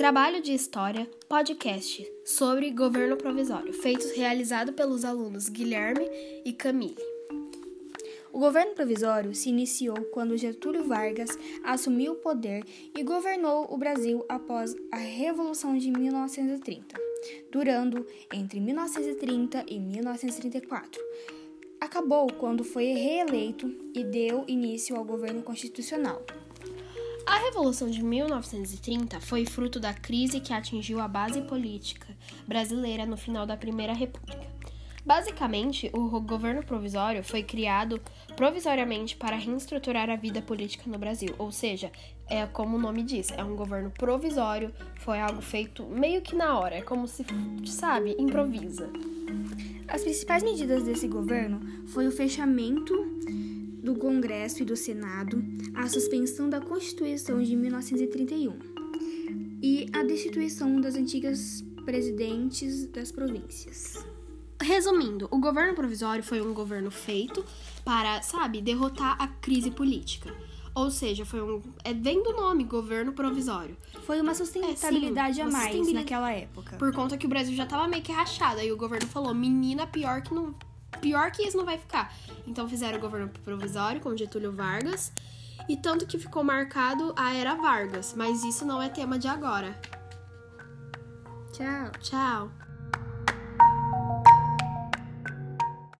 Trabalho de História, podcast sobre governo provisório, feitos realizado pelos alunos Guilherme e Camille. O governo provisório se iniciou quando Getúlio Vargas assumiu o poder e governou o Brasil após a Revolução de 1930, durando entre 1930 e 1934. Acabou quando foi reeleito e deu início ao governo constitucional. Revolução de 1930 foi fruto da crise que atingiu a base política brasileira no final da Primeira República. Basicamente, o governo provisório foi criado provisoriamente para reestruturar a vida política no Brasil, ou seja, é como o nome diz, é um governo provisório, foi algo feito meio que na hora, é como se, sabe, improvisa. As principais medidas desse governo foi o fechamento do Congresso e do Senado, a suspensão da Constituição de 1931 e a destituição das antigas presidentes das províncias. Resumindo, o governo provisório foi um governo feito para, sabe, derrotar a crise política. Ou seja, foi um. É, vem do nome, governo provisório. Foi uma sustentabilidade é, sim, a mais sustentabilidade, naquela época. Por conta que o Brasil já tava meio que rachado. Aí o governo falou: menina, pior que não pior que isso não vai ficar. Então fizeram o governo provisório com Getúlio Vargas. E tanto que ficou marcado a era Vargas, mas isso não é tema de agora. Tchau. Tchau.